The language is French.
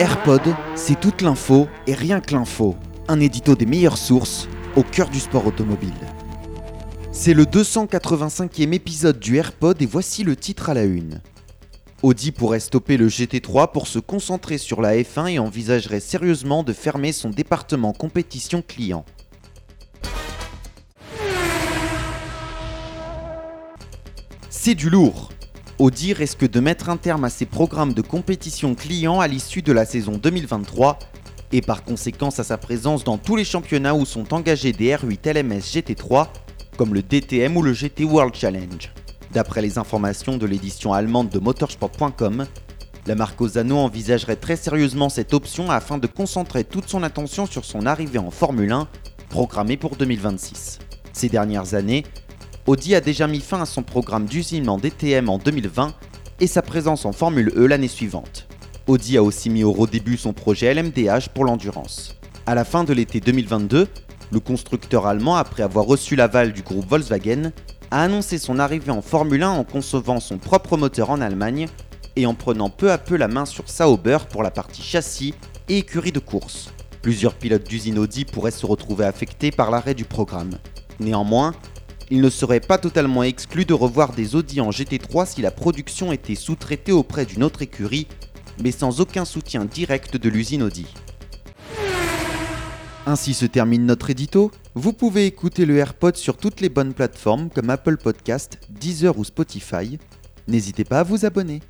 AirPod, c'est toute l'info et rien que l'info. Un édito des meilleures sources au cœur du sport automobile. C'est le 285e épisode du AirPod et voici le titre à la une. Audi pourrait stopper le GT3 pour se concentrer sur la F1 et envisagerait sérieusement de fermer son département compétition client. C'est du lourd. Audi risque de mettre un terme à ses programmes de compétition client à l'issue de la saison 2023 et par conséquent à sa présence dans tous les championnats où sont engagés des R8 LMS GT3 comme le DTM ou le GT World Challenge. D'après les informations de l'édition allemande de motorsport.com, la marque Ozano envisagerait très sérieusement cette option afin de concentrer toute son attention sur son arrivée en Formule 1, programmée pour 2026. Ces dernières années, Audi a déjà mis fin à son programme d'usinement DTM en 2020 et sa présence en Formule E l'année suivante. Audi a aussi mis au début son projet LMDH pour l'endurance. À la fin de l'été 2022, le constructeur allemand, après avoir reçu l'aval du groupe Volkswagen, a annoncé son arrivée en Formule 1 en concevant son propre moteur en Allemagne et en prenant peu à peu la main sur Sauber pour la partie châssis et écurie de course. Plusieurs pilotes d'usine Audi pourraient se retrouver affectés par l'arrêt du programme. Néanmoins, il ne serait pas totalement exclu de revoir des Audi en GT3 si la production était sous-traitée auprès d'une autre écurie, mais sans aucun soutien direct de l'usine Audi. Ainsi se termine notre édito. Vous pouvez écouter le AirPod sur toutes les bonnes plateformes comme Apple Podcast, Deezer ou Spotify. N'hésitez pas à vous abonner.